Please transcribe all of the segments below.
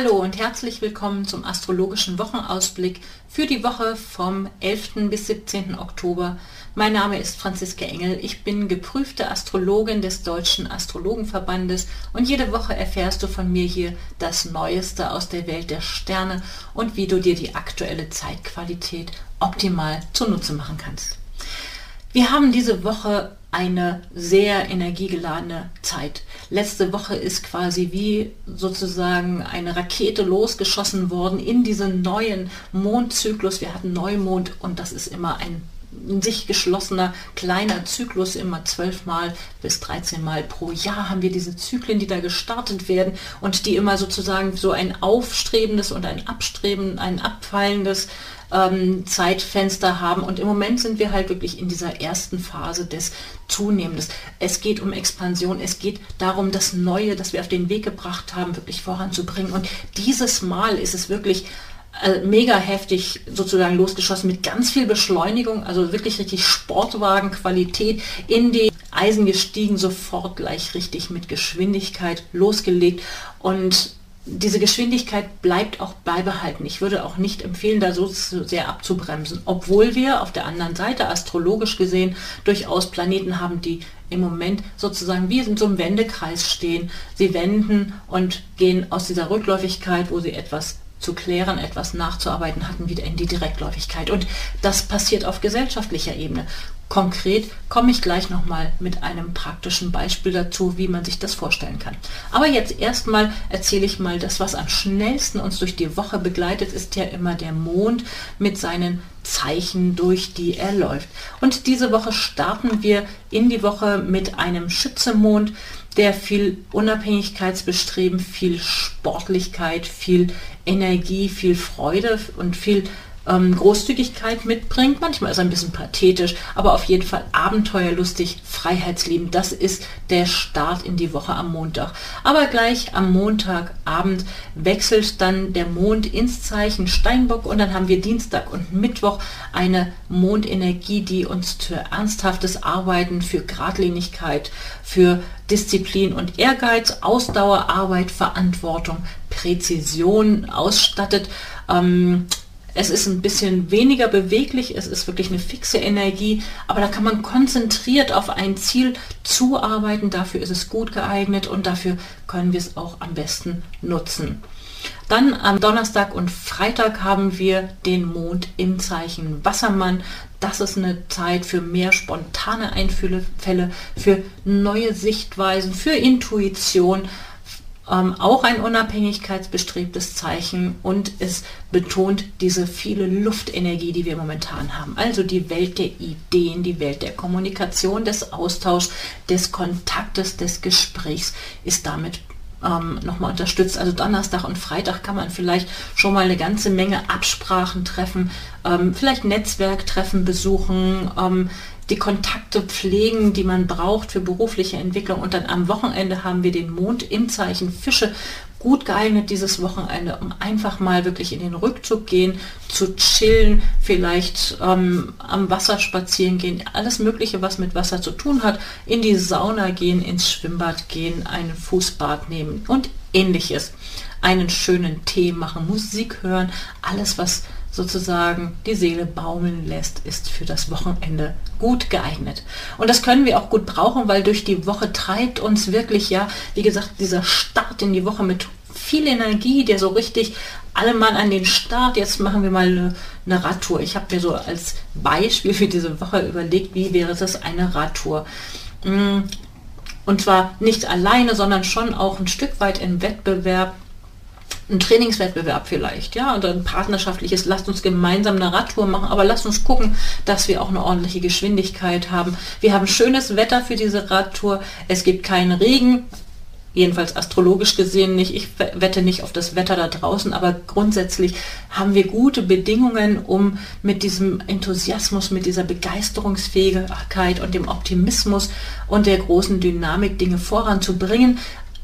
Hallo und herzlich willkommen zum astrologischen Wochenausblick für die Woche vom 11. bis 17. Oktober. Mein Name ist Franziska Engel. Ich bin geprüfte Astrologin des Deutschen Astrologenverbandes und jede Woche erfährst du von mir hier das Neueste aus der Welt der Sterne und wie du dir die aktuelle Zeitqualität optimal zunutze machen kannst. Wir haben diese Woche eine sehr energiegeladene Zeit. Letzte Woche ist quasi wie sozusagen eine Rakete losgeschossen worden in diesen neuen Mondzyklus. Wir hatten Neumond und das ist immer ein in sich geschlossener kleiner Zyklus, immer zwölfmal bis 13 Mal pro Jahr haben wir diese Zyklen, die da gestartet werden und die immer sozusagen so ein aufstrebendes und ein abstreben, ein abfallendes ähm, Zeitfenster haben. Und im Moment sind wir halt wirklich in dieser ersten Phase des Zunehmendes. Es geht um Expansion, es geht darum, das Neue, das wir auf den Weg gebracht haben, wirklich voranzubringen. Und dieses Mal ist es wirklich äh, mega heftig sozusagen losgeschossen mit ganz viel Beschleunigung, also wirklich richtig Sportwagenqualität in die Eisen gestiegen, sofort gleich richtig mit Geschwindigkeit losgelegt und diese Geschwindigkeit bleibt auch beibehalten. Ich würde auch nicht empfehlen, da so sehr abzubremsen, obwohl wir auf der anderen Seite astrologisch gesehen durchaus Planeten haben, die im Moment sozusagen wie in so einem Wendekreis stehen. Sie wenden und gehen aus dieser Rückläufigkeit, wo sie etwas zu klären, etwas nachzuarbeiten hatten, wieder in die Direktläufigkeit. Und das passiert auf gesellschaftlicher Ebene. Konkret komme ich gleich nochmal mit einem praktischen Beispiel dazu, wie man sich das vorstellen kann. Aber jetzt erstmal erzähle ich mal, das, was am schnellsten uns durch die Woche begleitet, ist ja immer der Mond mit seinen Zeichen, durch die er läuft. Und diese Woche starten wir in die Woche mit einem Schützemond, der viel Unabhängigkeitsbestreben, viel Sportlichkeit, viel Energie, viel Freude und viel ähm, Großzügigkeit mitbringt. Manchmal ist er ein bisschen pathetisch, aber auf jeden Fall abenteuerlustig, freiheitsliebend. Das ist der Start in die Woche am Montag. Aber gleich am Montagabend wechselt dann der Mond ins Zeichen Steinbock und dann haben wir Dienstag und Mittwoch eine Mondenergie, die uns für ernsthaftes Arbeiten, für Gradlinigkeit, für Disziplin und Ehrgeiz, Ausdauer, Arbeit, Verantwortung, Präzision ausstattet. Ähm, es ist ein bisschen weniger beweglich, es ist wirklich eine fixe Energie, aber da kann man konzentriert auf ein Ziel zuarbeiten. Dafür ist es gut geeignet und dafür können wir es auch am besten nutzen. Dann am Donnerstag und Freitag haben wir den Mond im Zeichen Wassermann. Das ist eine Zeit für mehr spontane Einfälle, für neue Sichtweisen, für Intuition ähm, auch ein unabhängigkeitsbestrebtes Zeichen und es betont diese viele Luftenergie, die wir momentan haben. Also die Welt der Ideen, die Welt der Kommunikation, des Austauschs, des Kontaktes, des Gesprächs ist damit ähm, nochmal unterstützt. Also Donnerstag und Freitag kann man vielleicht schon mal eine ganze Menge Absprachen treffen, ähm, vielleicht Netzwerktreffen besuchen, ähm, die Kontakte pflegen, die man braucht für berufliche Entwicklung. Und dann am Wochenende haben wir den Mond im Zeichen Fische. Gut geeignet dieses Wochenende, um einfach mal wirklich in den Rückzug gehen, zu chillen, vielleicht ähm, am Wasser spazieren gehen, alles Mögliche, was mit Wasser zu tun hat, in die Sauna gehen, ins Schwimmbad gehen, ein Fußbad nehmen und ähnliches. Einen schönen Tee machen, Musik hören, alles, was sozusagen die Seele baumeln lässt, ist für das Wochenende gut geeignet. Und das können wir auch gut brauchen, weil durch die Woche treibt uns wirklich ja, wie gesagt, dieser Start in die Woche mit viel Energie, der so richtig alle Mann an den Start, jetzt machen wir mal eine, eine Radtour. Ich habe mir so als Beispiel für diese Woche überlegt, wie wäre das eine Radtour. Mm, und zwar nicht alleine, sondern schon auch ein Stück weit im Wettbewerb ein Trainingswettbewerb vielleicht, ja, oder ein partnerschaftliches, lasst uns gemeinsam eine Radtour machen, aber lasst uns gucken, dass wir auch eine ordentliche Geschwindigkeit haben. Wir haben schönes Wetter für diese Radtour, es gibt keinen Regen, jedenfalls astrologisch gesehen nicht. Ich wette nicht auf das Wetter da draußen, aber grundsätzlich haben wir gute Bedingungen, um mit diesem Enthusiasmus, mit dieser Begeisterungsfähigkeit und dem Optimismus und der großen Dynamik Dinge voranzubringen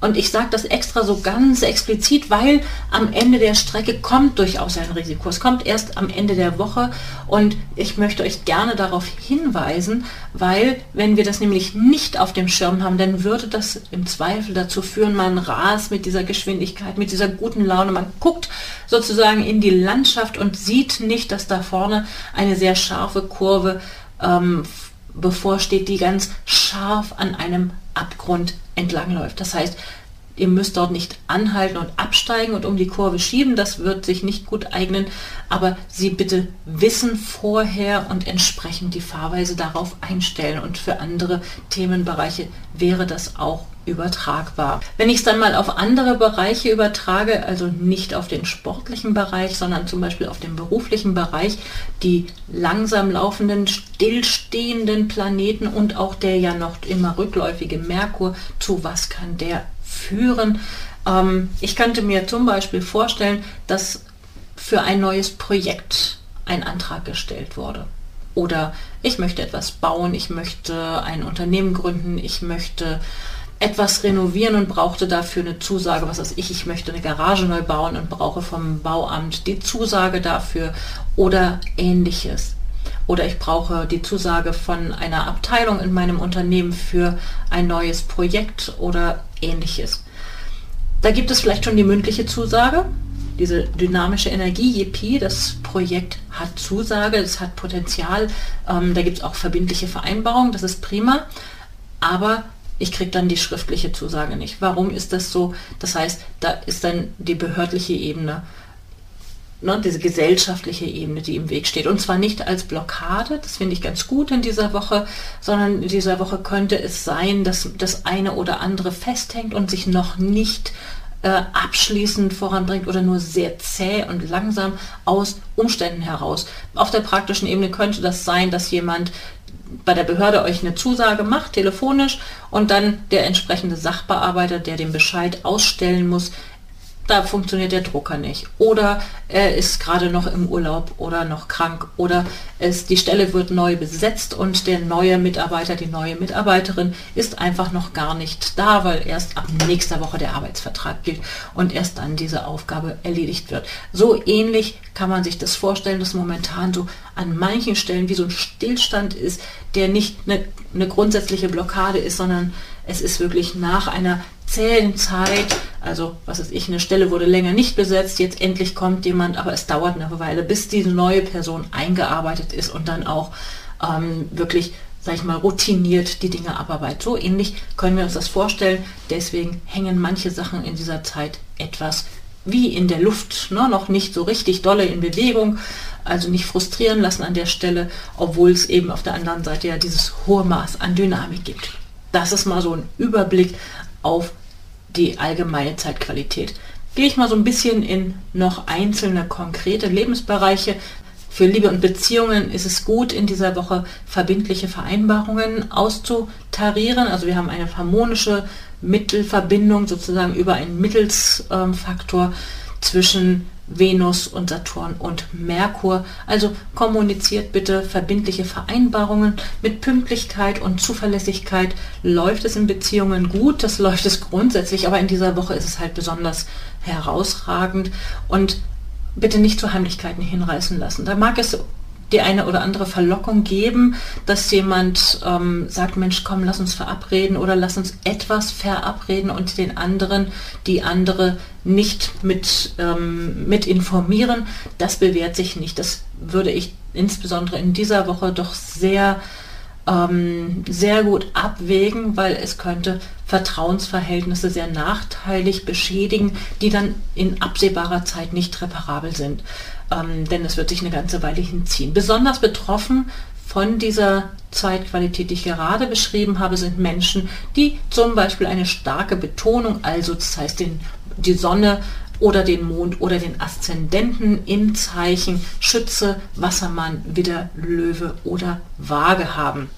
Und ich sage das extra so ganz explizit, weil am Ende der Strecke kommt durchaus ein Risiko. Es kommt erst am Ende der Woche und ich möchte euch gerne darauf hinweisen, weil wenn wir das nämlich nicht auf dem Schirm haben, dann würde das im Zweifel dazu führen, man rast mit dieser Geschwindigkeit, mit dieser guten Laune, man guckt sozusagen in die Landschaft und sieht nicht, dass da vorne eine sehr scharfe Kurve ähm, bevorsteht, die ganz scharf an einem Abgrund entlangläuft. Das heißt, ihr müsst dort nicht anhalten und absteigen und um die Kurve schieben, das wird sich nicht gut eignen, aber Sie bitte wissen vorher und entsprechend die Fahrweise darauf einstellen und für andere Themenbereiche wäre das auch übertragbar. Wenn ich es dann mal auf andere Bereiche übertrage, also nicht auf den sportlichen Bereich, sondern zum Beispiel auf den beruflichen Bereich, die langsam laufenden, stillstehenden Planeten und auch der ja noch immer rückläufige Merkur, zu was kann der führen? Ähm, ich könnte mir zum Beispiel vorstellen, dass für ein neues Projekt ein Antrag gestellt wurde. Oder ich möchte etwas bauen, ich möchte ein Unternehmen gründen, ich möchte etwas renovieren und brauchte dafür eine Zusage, was weiß ich, ich möchte eine Garage neu bauen und brauche vom Bauamt die Zusage dafür oder ähnliches. Oder ich brauche die Zusage von einer Abteilung in meinem Unternehmen für ein neues Projekt oder ähnliches. Da gibt es vielleicht schon die mündliche Zusage, diese dynamische Energie, JP, das Projekt hat Zusage, es hat Potenzial, ähm, da gibt es auch verbindliche Vereinbarungen, das ist prima, aber ich kriege dann die schriftliche Zusage nicht. Warum ist das so? Das heißt, da ist dann die behördliche Ebene, ne, diese gesellschaftliche Ebene, die im Weg steht. Und zwar nicht als Blockade, das finde ich ganz gut in dieser Woche, sondern in dieser Woche könnte es sein, dass das eine oder andere festhängt und sich noch nicht äh, abschließend voranbringt oder nur sehr zäh und langsam aus Umständen heraus. Auf der praktischen Ebene könnte das sein, dass jemand bei der Behörde euch eine Zusage macht, telefonisch, und dann der entsprechende Sachbearbeiter, der den Bescheid ausstellen muss, da funktioniert der Drucker nicht. Oder er ist gerade noch im Urlaub oder noch krank oder es, die Stelle wird neu besetzt und der neue Mitarbeiter, die neue Mitarbeiterin ist einfach noch gar nicht da, weil erst ab nächster Woche der Arbeitsvertrag gilt und erst dann diese Aufgabe erledigt wird. So ähnlich kann man sich das vorstellen, dass momentan so an manchen Stellen wie so ein Stillstand ist, der nicht eine, eine grundsätzliche Blockade ist, sondern es ist wirklich nach einer zähen Zeit, also was weiß ich, eine Stelle wurde länger nicht besetzt, jetzt endlich kommt jemand, aber es dauert eine Weile, bis diese neue Person eingearbeitet ist und dann auch ähm, wirklich, sag ich mal, routiniert die Dinge abarbeitet. So ähnlich können wir uns das vorstellen. Deswegen hängen manche Sachen in dieser Zeit etwas wie in der Luft, ne, noch nicht so richtig dolle in Bewegung, also nicht frustrieren lassen an der Stelle, obwohl es eben auf der anderen Seite ja dieses hohe Maß an Dynamik gibt. Das ist mal so ein Überblick auf die allgemeine Zeitqualität. Gehe ich mal so ein bisschen in noch einzelne konkrete Lebensbereiche. Für Liebe und Beziehungen ist es gut, in dieser Woche verbindliche Vereinbarungen auszutarieren. Also wir haben eine harmonische Mittelverbindung sozusagen über einen Mittelsfaktor zwischen Venus und Saturn und Merkur. Also kommuniziert bitte verbindliche Vereinbarungen mit Pünktlichkeit und Zuverlässigkeit. Läuft es in Beziehungen gut, das läuft es grundsätzlich, aber in dieser Woche ist es halt besonders herausragend und bitte nicht zu Heimlichkeiten hinreißen lassen. Da mag es die eine oder andere Verlockung geben, dass jemand ähm, sagt, Mensch, komm, lass uns verabreden oder lass uns etwas verabreden und den anderen, die andere nicht mit, ähm, mit informieren. Das bewährt sich nicht. Das würde ich insbesondere in dieser Woche doch sehr ähm, sehr gut abwägen, weil es könnte Vertrauensverhältnisse sehr nachteilig beschädigen, die dann in absehbarer Zeit nicht reparabel sind ähm, denn es wird sich eine ganze Weile hinziehen. Besonders betroffen von dieser Zeitqualität, die ich gerade beschrieben habe, sind Menschen, die zum Beispiel eine starke Betonung, also das heißt den, die Sonne oder den Mond oder den Aszendenten im Zeichen Schütze, Wassermann, Widder, Löwe oder Waage haben.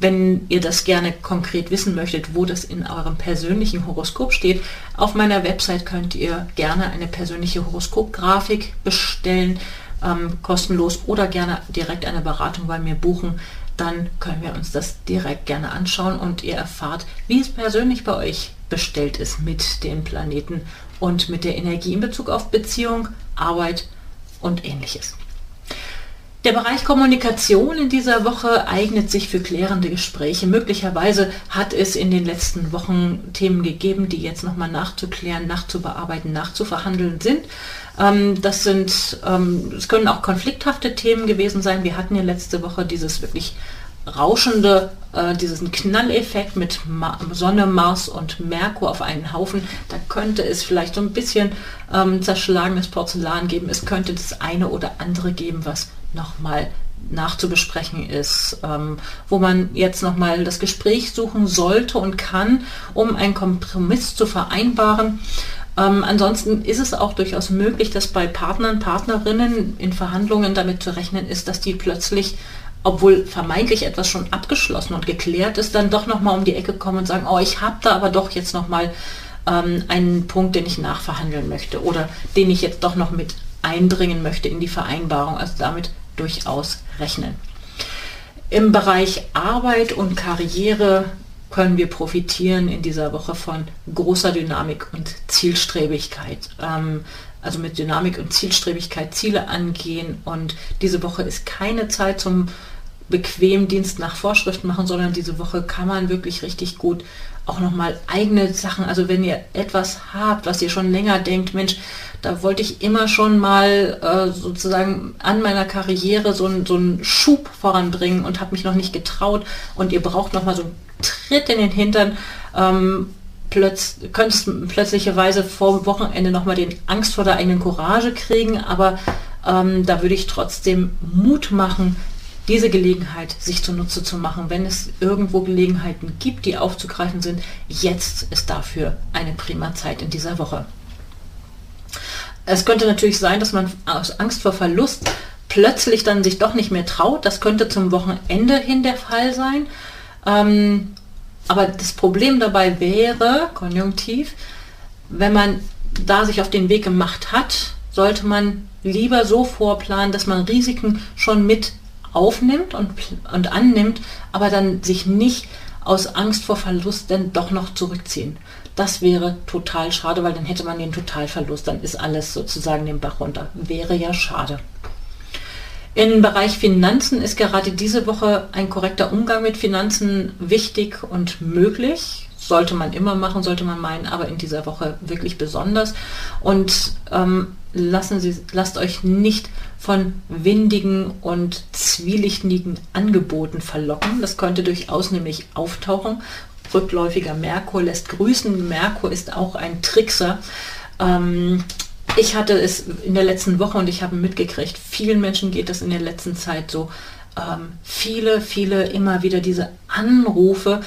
Wenn ihr das gerne konkret wissen möchtet, wo das in eurem persönlichen Horoskop steht, auf meiner Website könnt ihr gerne eine persönliche Horoskopgrafik bestellen, ähm, kostenlos oder gerne direkt eine Beratung bei mir buchen. Dann können wir uns das direkt gerne anschauen und ihr erfahrt, wie es persönlich bei euch bestellt ist mit den Planeten und mit der Energie in Bezug auf Beziehung, Arbeit und ähnliches. Der Bereich Kommunikation in dieser Woche eignet sich für klärende Gespräche. Möglicherweise hat es in den letzten Wochen Themen gegeben, die jetzt nochmal nachzuklären, nachzubearbeiten, nachzuverhandeln sind. Ähm, das sind, ähm, es können auch konflikthafte Themen gewesen sein. Wir hatten ja letzte Woche dieses wirklich rauschende, äh, diesen Knalleffekt mit Ma Sonne, Mars und Merkur auf einen Haufen. Da könnte es vielleicht so ein bisschen ähm, zerschlagenes Porzellan geben. Es könnte das eine oder andere geben, was nochmal nachzubesprechen ist, ähm, wo man jetzt nochmal das Gespräch suchen sollte und kann, um einen Kompromiss zu vereinbaren. Ähm, ansonsten ist es auch durchaus möglich, dass bei Partnern, Partnerinnen in Verhandlungen damit zu rechnen ist, dass die plötzlich, obwohl vermeintlich etwas schon abgeschlossen und geklärt ist, dann doch nochmal um die Ecke kommen und sagen, oh, ich habe da aber doch jetzt nochmal ähm, einen Punkt, den ich nachverhandeln möchte oder den ich jetzt doch noch mit eindringen möchte in die Vereinbarung. Also damit durchaus rechnen. Im Bereich Arbeit und Karriere können wir profitieren in dieser Woche von großer Dynamik und Zielstrebigkeit. Ähm, also mit Dynamik und Zielstrebigkeit Ziele angehen. Und diese Woche ist keine Zeit zum bequem Dienst nach Vorschrift machen, sondern diese Woche kann man wirklich richtig gut auch nochmal eigene Sachen, also wenn ihr etwas habt, was ihr schon länger denkt, Mensch, da wollte ich immer schon mal äh, sozusagen an meiner Karriere so, so einen Schub voranbringen und habe mich noch nicht getraut und ihr braucht nochmal so einen Tritt in den Hintern, ähm, plötz könntest plötzlicherweise vor Wochenende nochmal den Angst vor der eigenen Courage kriegen, aber ähm, da würde ich trotzdem Mut machen, diese Gelegenheit sich zunutze zu machen, wenn es irgendwo Gelegenheiten gibt, die aufzugreifen sind. Jetzt ist dafür eine prima Zeit in dieser Woche. Es könnte natürlich sein, dass man aus Angst vor Verlust plötzlich dann sich doch nicht mehr traut. Das könnte zum Wochenende hin der Fall sein. Ähm, aber das Problem dabei wäre, konjunktiv, wenn man da sich auf den Weg gemacht hat, sollte man lieber so vorplanen, dass man Risiken schon mit aufnimmt und, und annimmt, aber dann sich nicht aus Angst vor Verlust dann doch noch zurückziehen. Das wäre total schade, weil dann hätte man den Totalverlust, dann ist alles sozusagen den Bach runter. Wäre ja schade. Im Bereich Finanzen ist gerade diese Woche ein korrekter Umgang mit Finanzen wichtig und möglich sollte man immer machen, sollte man meinen, aber in dieser Woche wirklich besonders. Und ähm, lassen Sie, lasst euch nicht von windigen und zwielichtigen Angeboten verlocken. Das könnte durchaus nämlich auftauchen. Rückläufiger Merkur lässt grüßen. Merkur ist auch ein Trickser. Ähm, ich hatte es in der letzten Woche und ich habe mitgekriegt, vielen Menschen geht es in der letzten Zeit so. Ähm, viele, viele immer wieder diese Anrufe,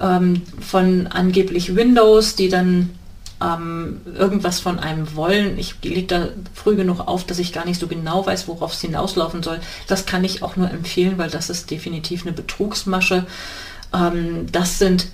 ähm, von angeblich Windows, die dann ähm, irgendwas von einem wollen. Ich lege da früh genug auf, dass ich gar nicht so genau weiß, worauf es hinauslaufen soll. Das kann ich auch nur empfehlen, weil das ist definitiv eine Betrugsmasche. Ähm, das sind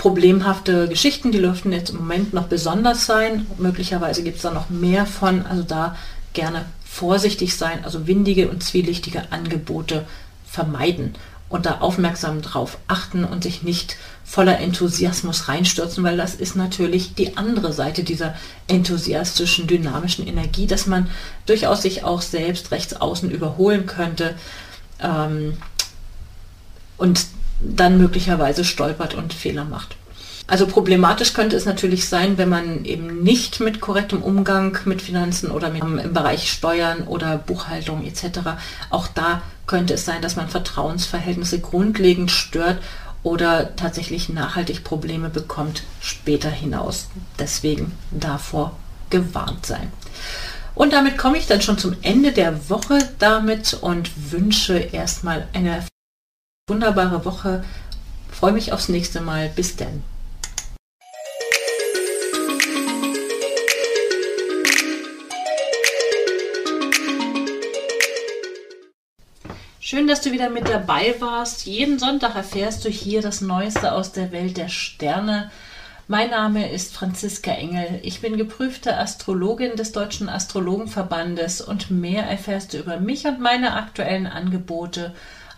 problemhafte Geschichten, die dürften jetzt im Moment noch besonders sein. Möglicherweise gibt es da noch mehr von, also da gerne vorsichtig sein, also windige und zwielichtige Angebote vermeiden und da aufmerksam drauf achten und sich nicht voller Enthusiasmus reinstürzen, weil das ist natürlich die andere Seite dieser enthusiastischen, dynamischen Energie, dass man durchaus sich auch selbst rechts außen überholen könnte ähm, und dann möglicherweise stolpert und Fehler macht. Also problematisch könnte es natürlich sein, wenn man eben nicht mit korrektem Umgang mit Finanzen oder mit, im Bereich Steuern oder Buchhaltung etc. Auch da könnte es sein, dass man Vertrauensverhältnisse grundlegend stört oder tatsächlich nachhaltig Probleme bekommt später hinaus. Deswegen davor gewarnt sein. Und damit komme ich dann schon zum Ende der Woche damit und wünsche erstmal eine wunderbare Woche. Freue mich aufs nächste Mal. Bis dann. Schön, dass du wieder mit dabei warst. Jeden Sonntag erfährst du hier das Neueste aus der Welt der Sterne. Mein Name ist Franziska Engel. Ich bin geprüfte Astrologin des Deutschen Astrologenverbandes und mehr erfährst du über mich und meine aktuellen Angebote